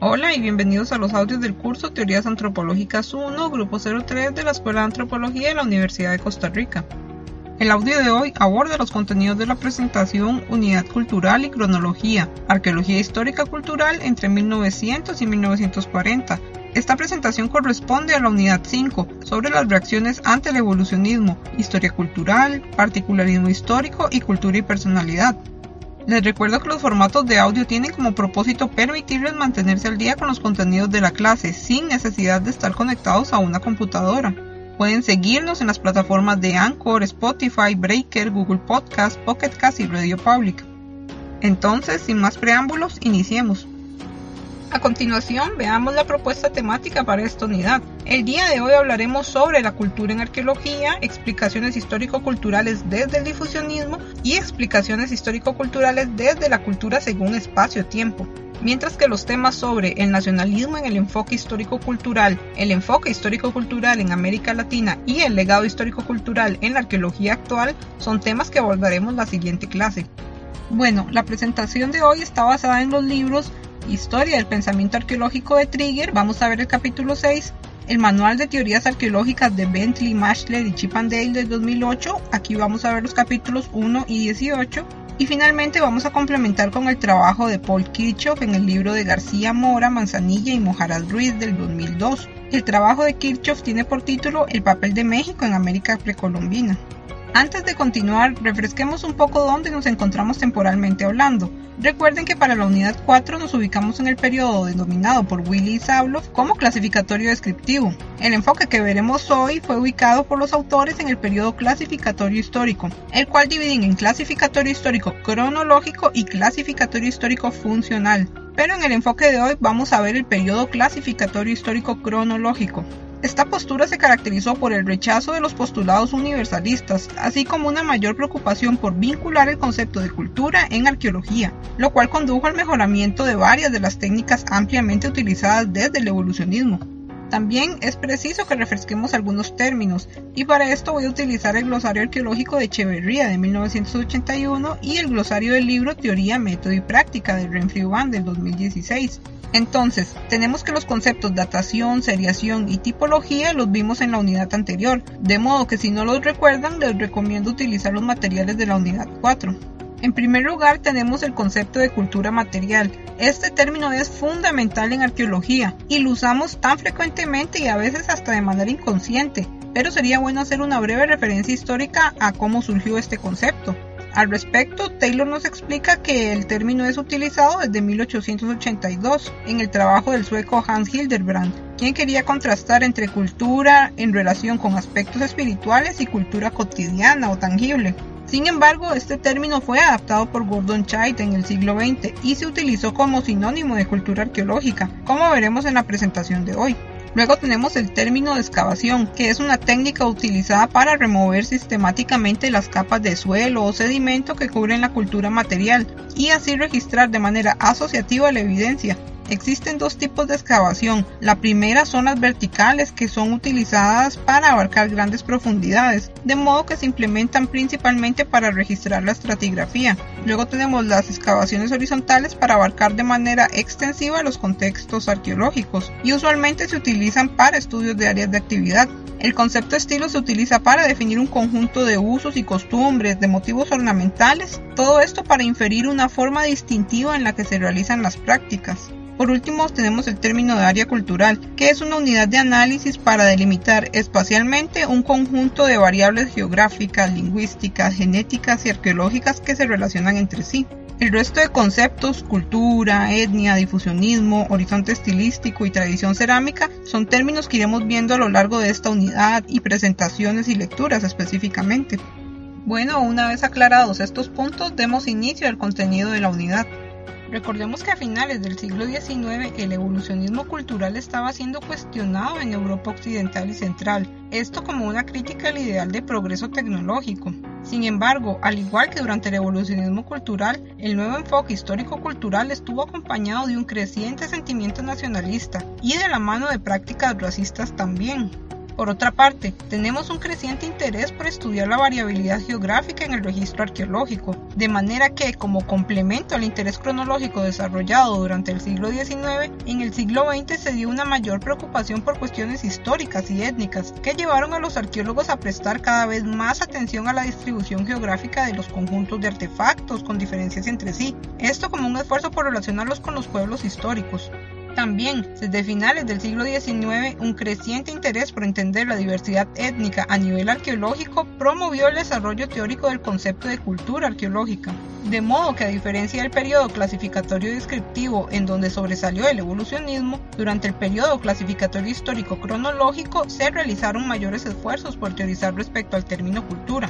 Hola y bienvenidos a los audios del curso Teorías Antropológicas 1, Grupo 03 de la Escuela de Antropología de la Universidad de Costa Rica. El audio de hoy aborda los contenidos de la presentación Unidad Cultural y Cronología, Arqueología Histórica Cultural entre 1900 y 1940. Esta presentación corresponde a la Unidad 5 sobre las reacciones ante el evolucionismo, historia cultural, particularismo histórico y cultura y personalidad. Les recuerdo que los formatos de audio tienen como propósito permitirles mantenerse al día con los contenidos de la clase sin necesidad de estar conectados a una computadora. Pueden seguirnos en las plataformas de Anchor, Spotify, Breaker, Google Podcast, Pocket Cast y Radio Public. Entonces, sin más preámbulos, iniciemos. A continuación, veamos la propuesta temática para esta unidad. El día de hoy hablaremos sobre la cultura en arqueología, explicaciones histórico-culturales desde el difusionismo y explicaciones histórico-culturales desde la cultura según espacio-tiempo. Mientras que los temas sobre el nacionalismo en el enfoque histórico-cultural, el enfoque histórico-cultural en América Latina y el legado histórico-cultural en la arqueología actual son temas que abordaremos la siguiente clase. Bueno, la presentación de hoy está basada en los libros Historia del Pensamiento Arqueológico de Trigger, vamos a ver el capítulo 6, el Manual de Teorías Arqueológicas de Bentley, Mashley y Chippendale del 2008, aquí vamos a ver los capítulos 1 y 18, y finalmente vamos a complementar con el trabajo de Paul Kirchhoff en el libro de García Mora, Manzanilla y Mojarás Ruiz del 2002. El trabajo de Kirchhoff tiene por título El papel de México en América precolombina. Antes de continuar, refresquemos un poco dónde nos encontramos temporalmente hablando. Recuerden que para la unidad 4 nos ubicamos en el periodo denominado por Willy Sabloff como clasificatorio descriptivo. El enfoque que veremos hoy fue ubicado por los autores en el periodo clasificatorio histórico, el cual dividen en clasificatorio histórico cronológico y clasificatorio histórico funcional. Pero en el enfoque de hoy vamos a ver el periodo clasificatorio histórico cronológico. Esta postura se caracterizó por el rechazo de los postulados universalistas, así como una mayor preocupación por vincular el concepto de cultura en arqueología, lo cual condujo al mejoramiento de varias de las técnicas ampliamente utilizadas desde el evolucionismo. También es preciso que refresquemos algunos términos, y para esto voy a utilizar el glosario arqueológico de Echeverría de 1981 y el glosario del libro Teoría, Método y Práctica de Renfrew Van del 2016. Entonces, tenemos que los conceptos datación, seriación y tipología los vimos en la unidad anterior, de modo que si no los recuerdan les recomiendo utilizar los materiales de la unidad 4. En primer lugar tenemos el concepto de cultura material. Este término es fundamental en arqueología y lo usamos tan frecuentemente y a veces hasta de manera inconsciente, pero sería bueno hacer una breve referencia histórica a cómo surgió este concepto. Al respecto, Taylor nos explica que el término es utilizado desde 1882 en el trabajo del sueco Hans Hildebrand, quien quería contrastar entre cultura en relación con aspectos espirituales y cultura cotidiana o tangible. Sin embargo, este término fue adaptado por Gordon Chait en el siglo XX y se utilizó como sinónimo de cultura arqueológica, como veremos en la presentación de hoy. Luego tenemos el término de excavación, que es una técnica utilizada para remover sistemáticamente las capas de suelo o sedimento que cubren la cultura material y así registrar de manera asociativa la evidencia, Existen dos tipos de excavación. La primera son las verticales que son utilizadas para abarcar grandes profundidades, de modo que se implementan principalmente para registrar la estratigrafía. Luego tenemos las excavaciones horizontales para abarcar de manera extensiva los contextos arqueológicos y usualmente se utilizan para estudios de áreas de actividad. El concepto estilo se utiliza para definir un conjunto de usos y costumbres, de motivos ornamentales, todo esto para inferir una forma distintiva en la que se realizan las prácticas. Por último, tenemos el término de área cultural, que es una unidad de análisis para delimitar espacialmente un conjunto de variables geográficas, lingüísticas, genéticas y arqueológicas que se relacionan entre sí. El resto de conceptos, cultura, etnia, difusionismo, horizonte estilístico y tradición cerámica son términos que iremos viendo a lo largo de esta unidad y presentaciones y lecturas específicamente. Bueno, una vez aclarados estos puntos, demos inicio al contenido de la unidad. Recordemos que a finales del siglo XIX el evolucionismo cultural estaba siendo cuestionado en Europa Occidental y Central, esto como una crítica al ideal de progreso tecnológico. Sin embargo, al igual que durante el evolucionismo cultural, el nuevo enfoque histórico-cultural estuvo acompañado de un creciente sentimiento nacionalista y de la mano de prácticas racistas también. Por otra parte, tenemos un creciente interés por estudiar la variabilidad geográfica en el registro arqueológico, de manera que, como complemento al interés cronológico desarrollado durante el siglo XIX, en el siglo XX se dio una mayor preocupación por cuestiones históricas y étnicas, que llevaron a los arqueólogos a prestar cada vez más atención a la distribución geográfica de los conjuntos de artefactos con diferencias entre sí, esto como un esfuerzo por relacionarlos con los pueblos históricos. También, desde finales del siglo XIX, un creciente interés por entender la diversidad étnica a nivel arqueológico promovió el desarrollo teórico del concepto de cultura arqueológica. De modo que a diferencia del periodo clasificatorio descriptivo en donde sobresalió el evolucionismo, durante el periodo clasificatorio histórico cronológico se realizaron mayores esfuerzos por teorizar respecto al término cultura.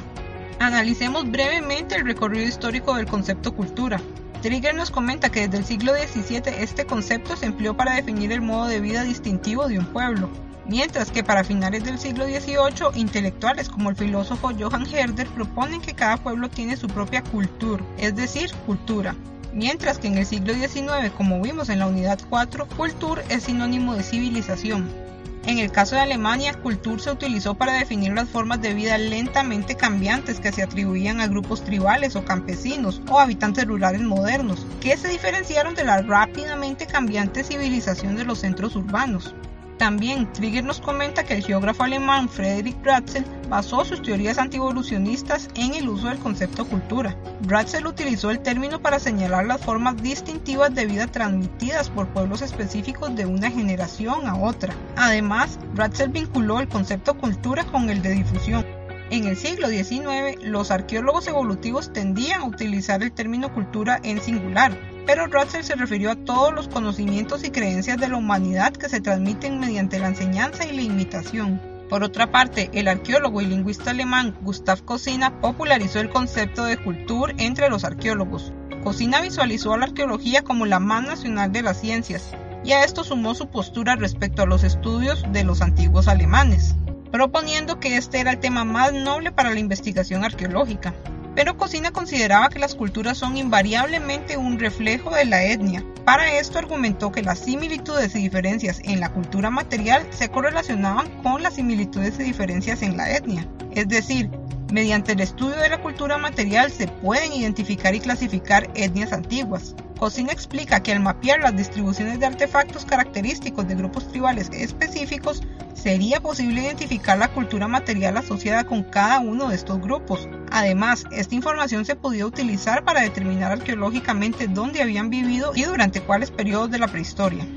Analicemos brevemente el recorrido histórico del concepto cultura. Trigger nos comenta que desde el siglo XVII este concepto se empleó para definir el modo de vida distintivo de un pueblo, mientras que para finales del siglo XVIII intelectuales como el filósofo Johann Herder proponen que cada pueblo tiene su propia cultura, es decir, cultura. Mientras que en el siglo XIX, como vimos en la unidad 4, cultura es sinónimo de civilización. En el caso de Alemania, Kultur se utilizó para definir las formas de vida lentamente cambiantes que se atribuían a grupos tribales o campesinos o habitantes rurales modernos, que se diferenciaron de la rápidamente cambiante civilización de los centros urbanos. También Trigger nos comenta que el geógrafo alemán Friedrich Ratzel basó sus teorías antievolucionistas en el uso del concepto cultura. Ratzel utilizó el término para señalar las formas distintivas de vida transmitidas por pueblos específicos de una generación a otra. Además, Ratzel vinculó el concepto cultura con el de difusión. En el siglo XIX, los arqueólogos evolutivos tendían a utilizar el término cultura en singular, pero Russell se refirió a todos los conocimientos y creencias de la humanidad que se transmiten mediante la enseñanza y la imitación. Por otra parte, el arqueólogo y lingüista alemán Gustav Cosina popularizó el concepto de cultura entre los arqueólogos. Cosina visualizó a la arqueología como la más nacional de las ciencias, y a esto sumó su postura respecto a los estudios de los antiguos alemanes, proponiendo que este era el tema más noble para la investigación arqueológica. Pero Cocina consideraba que las culturas son invariablemente un reflejo de la etnia. Para esto argumentó que las similitudes y diferencias en la cultura material se correlacionaban con las similitudes y diferencias en la etnia. Es decir, mediante el estudio de la cultura material se pueden identificar y clasificar etnias antiguas. Cocina explica que al mapear las distribuciones de artefactos característicos de grupos tribales específicos, sería posible identificar la cultura material asociada con cada uno de estos grupos. Además, esta información se podía utilizar para determinar arqueológicamente dónde habían vivido y durante cuáles periodos de la prehistoria.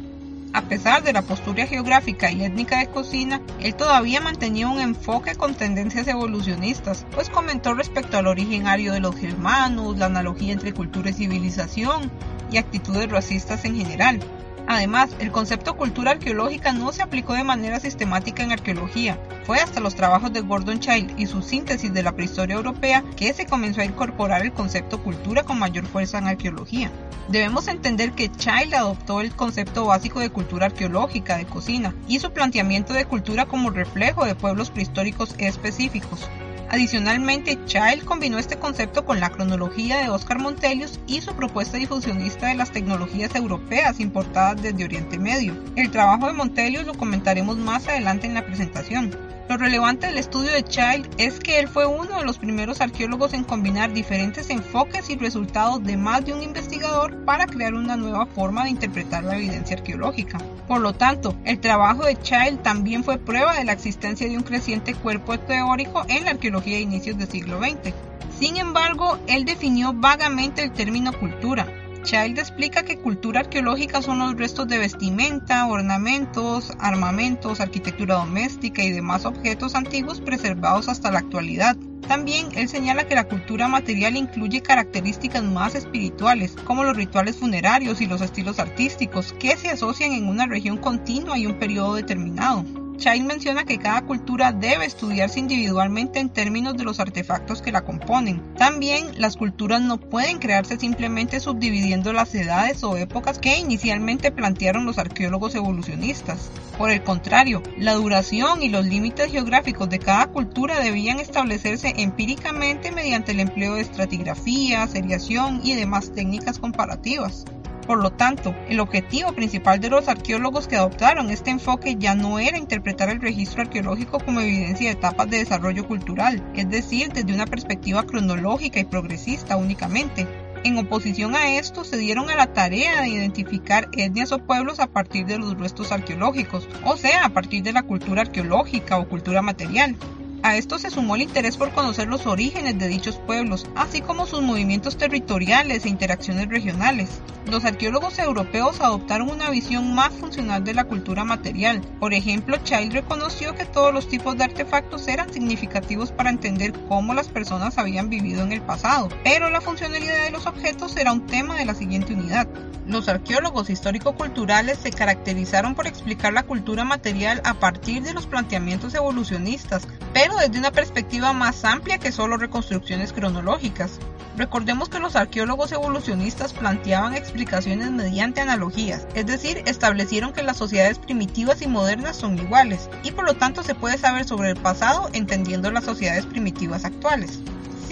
A pesar de la postura geográfica y étnica de Cocina, él todavía mantenía un enfoque con tendencias evolucionistas, pues comentó respecto al origen ario de los germanos, la analogía entre cultura y civilización y actitudes racistas en general. Además, el concepto cultura arqueológica no se aplicó de manera sistemática en arqueología. Fue hasta los trabajos de Gordon Child y su síntesis de la prehistoria europea que se comenzó a incorporar el concepto cultura con mayor fuerza en arqueología. Debemos entender que Child adoptó el concepto básico de cultura arqueológica de cocina y su planteamiento de cultura como reflejo de pueblos prehistóricos específicos. Adicionalmente, Child combinó este concepto con la cronología de Oscar Montelius y su propuesta difusionista de las tecnologías europeas importadas desde Oriente Medio. El trabajo de Montelius lo comentaremos más adelante en la presentación. Lo relevante del estudio de Child es que él fue uno de los primeros arqueólogos en combinar diferentes enfoques y resultados de más de un investigador para crear una nueva forma de interpretar la evidencia arqueológica. Por lo tanto, el trabajo de Child también fue prueba de la existencia de un creciente cuerpo teórico en la arqueología de inicios del siglo XX. Sin embargo, él definió vagamente el término cultura, Child explica que cultura arqueológica son los restos de vestimenta, ornamentos, armamentos, arquitectura doméstica y demás objetos antiguos preservados hasta la actualidad. También él señala que la cultura material incluye características más espirituales, como los rituales funerarios y los estilos artísticos, que se asocian en una región continua y un periodo determinado. Child menciona que cada cultura debe estudiarse individualmente en términos de los artefactos que la componen. También las culturas no pueden crearse simplemente subdividiendo las edades o épocas que inicialmente plantearon los arqueólogos evolucionistas. Por el contrario, la duración y los límites geográficos de cada cultura debían establecerse empíricamente mediante el empleo de estratigrafía, seriación y demás técnicas comparativas. Por lo tanto, el objetivo principal de los arqueólogos que adoptaron este enfoque ya no era interpretar el registro arqueológico como evidencia de etapas de desarrollo cultural, es decir, desde una perspectiva cronológica y progresista únicamente, en oposición a esto, se dieron a la tarea de identificar etnias o pueblos a partir de los restos arqueológicos, o sea, a partir de la cultura arqueológica o cultura material. A esto se sumó el interés por conocer los orígenes de dichos pueblos, así como sus movimientos territoriales e interacciones regionales. Los arqueólogos europeos adoptaron una visión más funcional de la cultura material. Por ejemplo, Child reconoció que todos los tipos de artefactos eran significativos para entender cómo las personas habían vivido en el pasado, pero la funcionalidad de los objetos era un tema de la siguiente unidad. Los arqueólogos histórico-culturales se caracterizaron por explicar la cultura material a partir de los planteamientos evolucionistas, pero desde una perspectiva más amplia que solo reconstrucciones cronológicas. Recordemos que los arqueólogos evolucionistas planteaban explicaciones mediante analogías, es decir, establecieron que las sociedades primitivas y modernas son iguales, y por lo tanto se puede saber sobre el pasado entendiendo las sociedades primitivas actuales.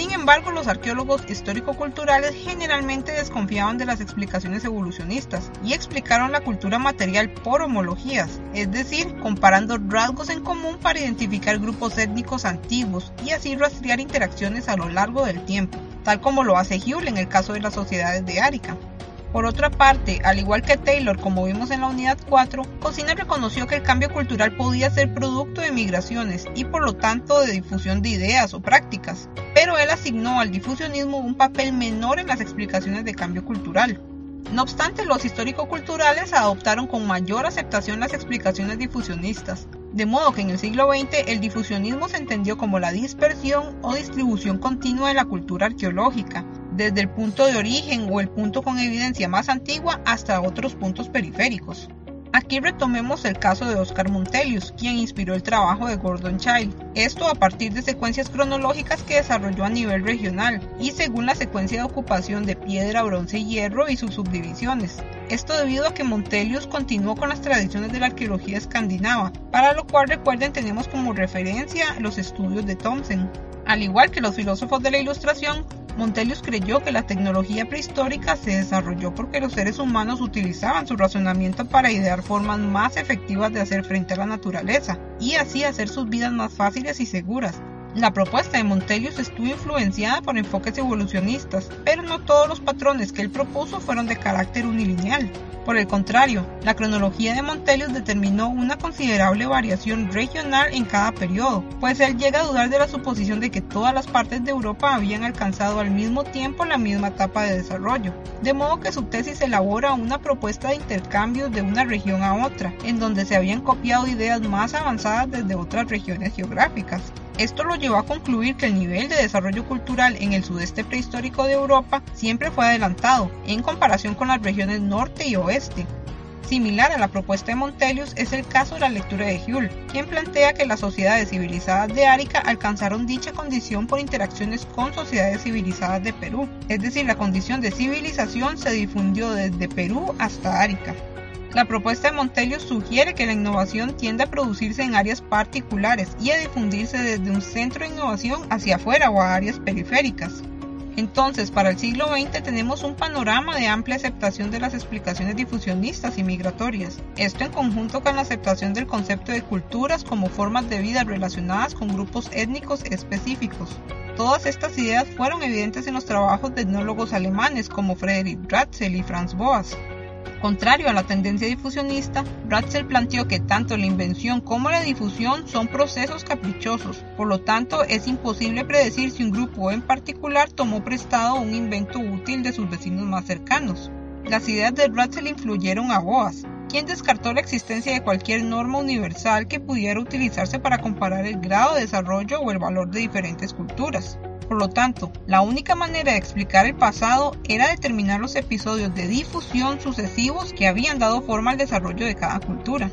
Sin embargo, los arqueólogos histórico-culturales generalmente desconfiaban de las explicaciones evolucionistas y explicaron la cultura material por homologías, es decir, comparando rasgos en común para identificar grupos étnicos antiguos y así rastrear interacciones a lo largo del tiempo, tal como lo hace Huell en el caso de las sociedades de Arica. Por otra parte, al igual que Taylor, como vimos en la unidad 4, Cocina reconoció que el cambio cultural podía ser producto de migraciones y por lo tanto de difusión de ideas o prácticas, asignó al difusionismo un papel menor en las explicaciones de cambio cultural. No obstante, los histórico-culturales adoptaron con mayor aceptación las explicaciones difusionistas, de modo que en el siglo XX el difusionismo se entendió como la dispersión o distribución continua de la cultura arqueológica, desde el punto de origen o el punto con evidencia más antigua hasta otros puntos periféricos. Aquí retomemos el caso de Oscar Montelius, quien inspiró el trabajo de Gordon Child, esto a partir de secuencias cronológicas que desarrolló a nivel regional y según la secuencia de ocupación de piedra, bronce y hierro y sus subdivisiones. Esto debido a que Montelius continuó con las tradiciones de la arqueología escandinava, para lo cual recuerden tenemos como referencia los estudios de Thomson. Al igual que los filósofos de la Ilustración, Montelius creyó que la tecnología prehistórica se desarrolló porque los seres humanos utilizaban su razonamiento para idear formas más efectivas de hacer frente a la naturaleza y así hacer sus vidas más fáciles y seguras, la propuesta de Montelius estuvo influenciada por enfoques evolucionistas, pero no todos los patrones que él propuso fueron de carácter unilineal. Por el contrario, la cronología de Montelius determinó una considerable variación regional en cada periodo, pues él llega a dudar de la suposición de que todas las partes de Europa habían alcanzado al mismo tiempo la misma etapa de desarrollo, de modo que su tesis elabora una propuesta de intercambio de una región a otra, en donde se habían copiado ideas más avanzadas desde otras regiones geográficas. Esto lo llevó a concluir que el nivel de desarrollo cultural en el sudeste prehistórico de Europa siempre fue adelantado en comparación con las regiones norte y oeste. Similar a la propuesta de Montelius es el caso de la lectura de Huell, quien plantea que las sociedades civilizadas de Árica alcanzaron dicha condición por interacciones con sociedades civilizadas de Perú, es decir, la condición de civilización se difundió desde Perú hasta Árica. La propuesta de Montelius sugiere que la innovación tiende a producirse en áreas particulares y a difundirse desde un centro de innovación hacia afuera o a áreas periféricas. Entonces, para el siglo XX tenemos un panorama de amplia aceptación de las explicaciones difusionistas y migratorias. Esto en conjunto con la aceptación del concepto de culturas como formas de vida relacionadas con grupos étnicos específicos. Todas estas ideas fueron evidentes en los trabajos de etnólogos alemanes como Friedrich Ratzel y Franz Boas. Contrario a la tendencia difusionista, Ratzel planteó que tanto la invención como la difusión son procesos caprichosos, por lo tanto es imposible predecir si un grupo en particular tomó prestado un invento útil de sus vecinos más cercanos. Las ideas de Ratzel influyeron a Boas, quien descartó la existencia de cualquier norma universal que pudiera utilizarse para comparar el grado de desarrollo o el valor de diferentes culturas. Por lo tanto, la única manera de explicar el pasado era determinar los episodios de difusión sucesivos que habían dado forma al desarrollo de cada cultura.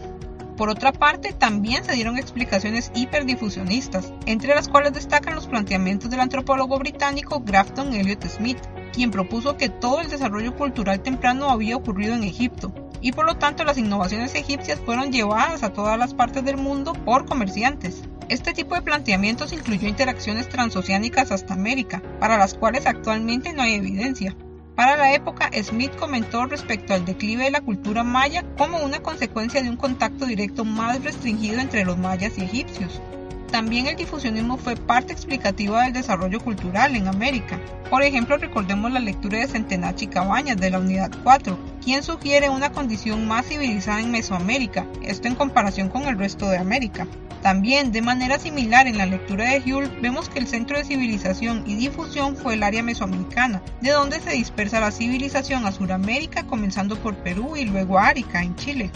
Por otra parte, también se dieron explicaciones hiperdifusionistas, entre las cuales destacan los planteamientos del antropólogo británico Grafton Elliot Smith, quien propuso que todo el desarrollo cultural temprano había ocurrido en Egipto, y por lo tanto las innovaciones egipcias fueron llevadas a todas las partes del mundo por comerciantes. Este tipo de planteamientos incluyó interacciones transoceánicas hasta América, para las cuales actualmente no hay evidencia. Para la época, Smith comentó respecto al declive de la cultura maya como una consecuencia de un contacto directo más restringido entre los mayas y egipcios. También el difusionismo fue parte explicativa del desarrollo cultural en América. Por ejemplo, recordemos la lectura de Centenachi Cabañas de la Unidad 4, quien sugiere una condición más civilizada en Mesoamérica, esto en comparación con el resto de América. También, de manera similar en la lectura de Hull, vemos que el centro de civilización y difusión fue el área mesoamericana, de donde se dispersa la civilización a Sudamérica, comenzando por Perú y luego a Arica, en Chile.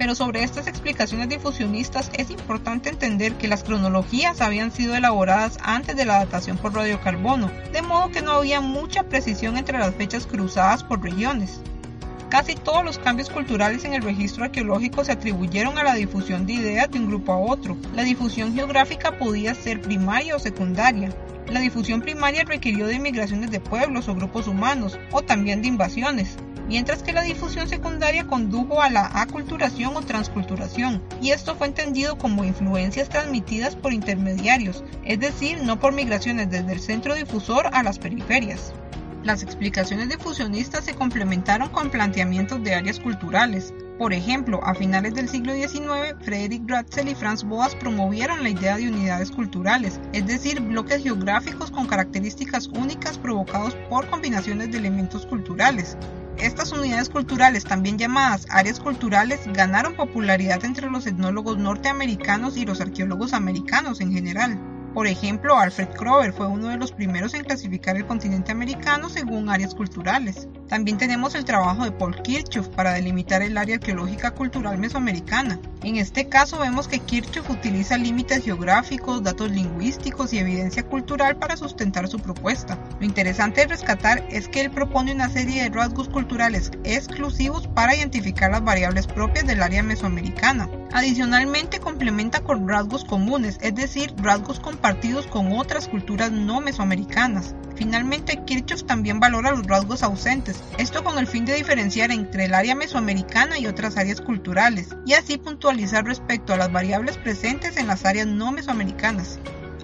Pero sobre estas explicaciones difusionistas es importante entender que las cronologías habían sido elaboradas antes de la datación por radiocarbono, de modo que no había mucha precisión entre las fechas cruzadas por regiones. Casi todos los cambios culturales en el registro arqueológico se atribuyeron a la difusión de ideas de un grupo a otro. La difusión geográfica podía ser primaria o secundaria. La difusión primaria requirió de inmigraciones de pueblos o grupos humanos, o también de invasiones, mientras que la difusión secundaria condujo a la aculturación o transculturación, y esto fue entendido como influencias transmitidas por intermediarios, es decir, no por migraciones desde el centro difusor a las periferias. Las explicaciones difusionistas se complementaron con planteamientos de áreas culturales. Por ejemplo, a finales del siglo XIX, Frederick Ratzel y Franz Boas promovieron la idea de unidades culturales, es decir, bloques geográficos con características únicas provocados por combinaciones de elementos culturales. Estas unidades culturales, también llamadas áreas culturales, ganaron popularidad entre los etnólogos norteamericanos y los arqueólogos americanos en general. Por ejemplo, Alfred Kroeber fue uno de los primeros en clasificar el continente americano según áreas culturales. También tenemos el trabajo de Paul Kirchhoff para delimitar el área arqueológica cultural mesoamericana. En este caso vemos que Kirchhoff utiliza límites geográficos, datos lingüísticos y evidencia cultural para sustentar su propuesta. Lo interesante de rescatar es que él propone una serie de rasgos culturales exclusivos para identificar las variables propias del área mesoamericana. Adicionalmente complementa con rasgos comunes, es decir, rasgos compartidos con otras culturas no mesoamericanas. Finalmente, Kirchhoff también valora los rasgos ausentes, esto con el fin de diferenciar entre el área mesoamericana y otras áreas culturales, y así puntualizar respecto a las variables presentes en las áreas no mesoamericanas.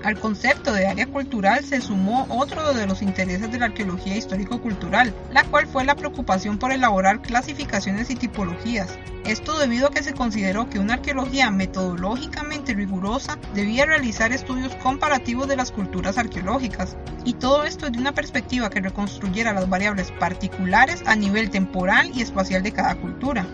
Al concepto de área cultural se sumó otro de los intereses de la arqueología histórico-cultural, la cual fue la preocupación por elaborar clasificaciones y tipologías. Esto debido a que se consideró que una arqueología metodológicamente rigurosa debía realizar estudios comparativos de las culturas arqueológicas, y todo esto de una perspectiva que reconstruyera las variables particulares a nivel temporal y espacial de cada cultura.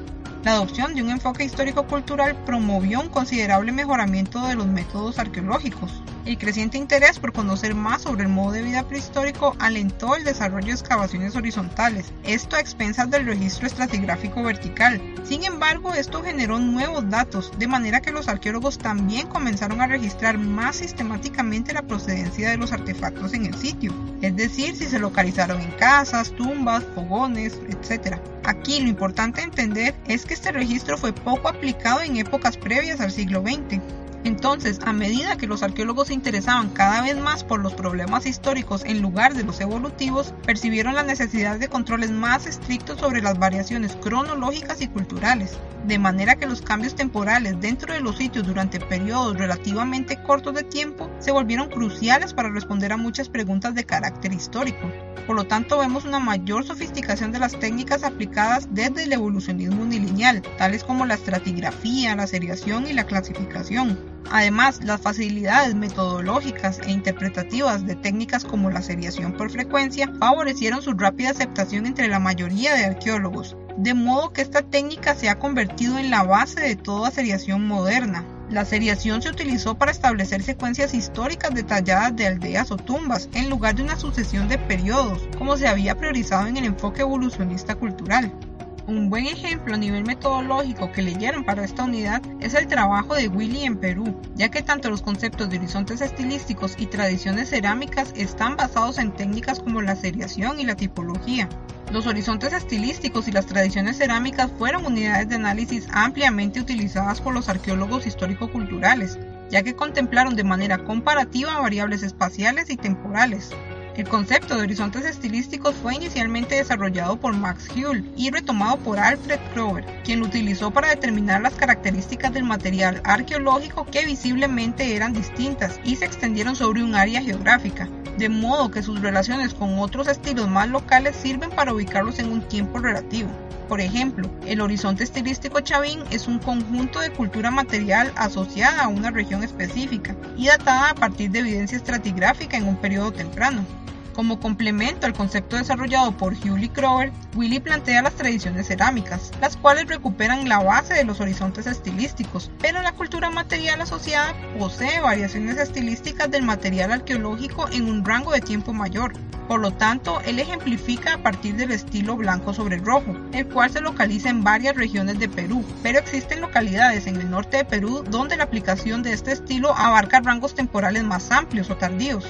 La adopción de un enfoque histórico-cultural promovió un considerable mejoramiento de los métodos arqueológicos. El creciente interés por conocer más sobre el modo de vida prehistórico alentó el desarrollo de excavaciones horizontales, esto a expensas del registro estratigráfico vertical. Sin embargo, esto generó nuevos datos, de manera que los arqueólogos también comenzaron a registrar más sistemáticamente la procedencia de los artefactos en el sitio, es decir, si se localizaron en casas, tumbas, fogones, etc. Aquí lo importante entender es que este registro fue poco aplicado en épocas previas al siglo XX. Entonces, a medida que los arqueólogos se interesaban cada vez más por los problemas históricos en lugar de los evolutivos, percibieron la necesidad de controles más estrictos sobre las variaciones cronológicas y culturales, de manera que los cambios temporales dentro de los sitios durante periodos relativamente cortos de tiempo se volvieron cruciales para responder a muchas preguntas de carácter histórico. Por lo tanto, vemos una mayor sofisticación de las técnicas aplicadas desde el evolucionismo unilineal, tales como la estratigrafía, la seriación y la clasificación. Además, las facilidades metodológicas e interpretativas de técnicas como la seriación por frecuencia favorecieron su rápida aceptación entre la mayoría de arqueólogos, de modo que esta técnica se ha convertido en la base de toda seriación moderna. La seriación se utilizó para establecer secuencias históricas detalladas de aldeas o tumbas, en lugar de una sucesión de periodos, como se había priorizado en el enfoque evolucionista cultural. Un buen ejemplo a nivel metodológico que leyeron para esta unidad es el trabajo de Willy en Perú, ya que tanto los conceptos de horizontes estilísticos y tradiciones cerámicas están basados en técnicas como la seriación y la tipología. Los horizontes estilísticos y las tradiciones cerámicas fueron unidades de análisis ampliamente utilizadas por los arqueólogos histórico-culturales, ya que contemplaron de manera comparativa variables espaciales y temporales. El concepto de horizontes estilísticos fue inicialmente desarrollado por Max Huell y retomado por Alfred Kroeber, quien lo utilizó para determinar las características del material arqueológico que visiblemente eran distintas y se extendieron sobre un área geográfica, de modo que sus relaciones con otros estilos más locales sirven para ubicarlos en un tiempo relativo. Por ejemplo, el horizonte estilístico chavín es un conjunto de cultura material asociada a una región específica y datada a partir de evidencia estratigráfica en un periodo temprano. Como complemento al concepto desarrollado por Hewley Kroger, Willy plantea las tradiciones cerámicas, las cuales recuperan la base de los horizontes estilísticos, pero la cultura material asociada posee variaciones estilísticas del material arqueológico en un rango de tiempo mayor. Por lo tanto, él ejemplifica a partir del estilo blanco sobre rojo, el cual se localiza en varias regiones de Perú, pero existen localidades en el norte de Perú donde la aplicación de este estilo abarca rangos temporales más amplios o tardíos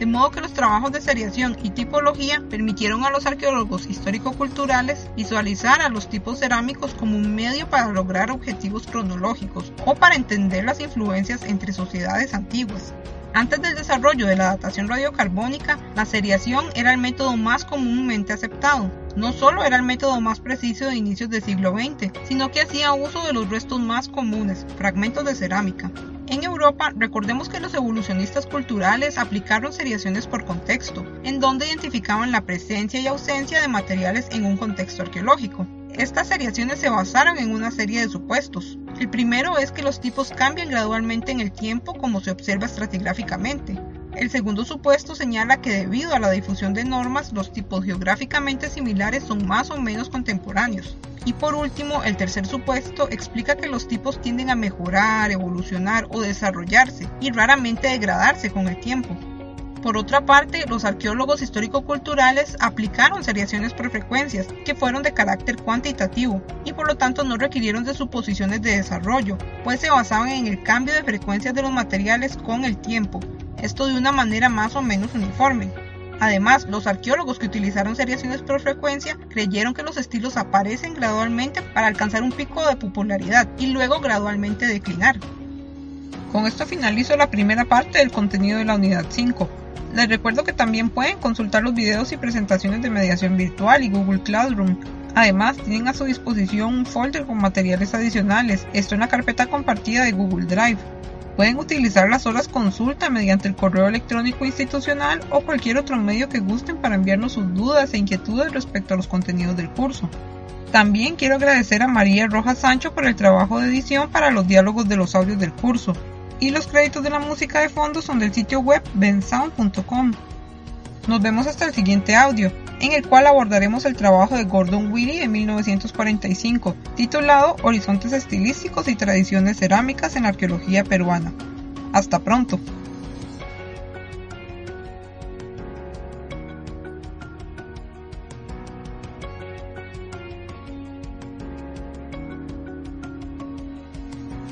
de modo que los trabajos de seriación y tipología permitieron a los arqueólogos histórico-culturales visualizar a los tipos cerámicos como un medio para lograr objetivos cronológicos o para entender las influencias entre sociedades antiguas. Antes del desarrollo de la datación radiocarbónica, la seriación era el método más comúnmente aceptado. No solo era el método más preciso de inicios del siglo XX, sino que hacía uso de los restos más comunes, fragmentos de cerámica, en Europa, recordemos que los evolucionistas culturales aplicaron seriaciones por contexto, en donde identificaban la presencia y ausencia de materiales en un contexto arqueológico. Estas seriaciones se basaron en una serie de supuestos. El primero es que los tipos cambian gradualmente en el tiempo como se observa estratigráficamente. El segundo supuesto señala que debido a la difusión de normas, los tipos geográficamente similares son más o menos contemporáneos. Y por último, el tercer supuesto explica que los tipos tienden a mejorar, evolucionar o desarrollarse y raramente degradarse con el tiempo. Por otra parte, los arqueólogos histórico-culturales aplicaron seriaciones por frecuencias que fueron de carácter cuantitativo y por lo tanto no requirieron de suposiciones de desarrollo, pues se basaban en el cambio de frecuencias de los materiales con el tiempo, esto de una manera más o menos uniforme. Además, los arqueólogos que utilizaron seriaciones por frecuencia creyeron que los estilos aparecen gradualmente para alcanzar un pico de popularidad y luego gradualmente declinar. Con esto finalizo la primera parte del contenido de la unidad 5. Les recuerdo que también pueden consultar los videos y presentaciones de mediación virtual y Google Classroom. Además, tienen a su disposición un folder con materiales adicionales, esto en la carpeta compartida de Google Drive. Pueden utilizar las horas consulta mediante el correo electrónico institucional o cualquier otro medio que gusten para enviarnos sus dudas e inquietudes respecto a los contenidos del curso. También quiero agradecer a María Rojas Sancho por el trabajo de edición para los diálogos de los audios del curso. Y los créditos de la música de fondo son del sitio web bensound.com. Nos vemos hasta el siguiente audio, en el cual abordaremos el trabajo de Gordon Willy de 1945, titulado Horizontes estilísticos y tradiciones cerámicas en la arqueología peruana. Hasta pronto.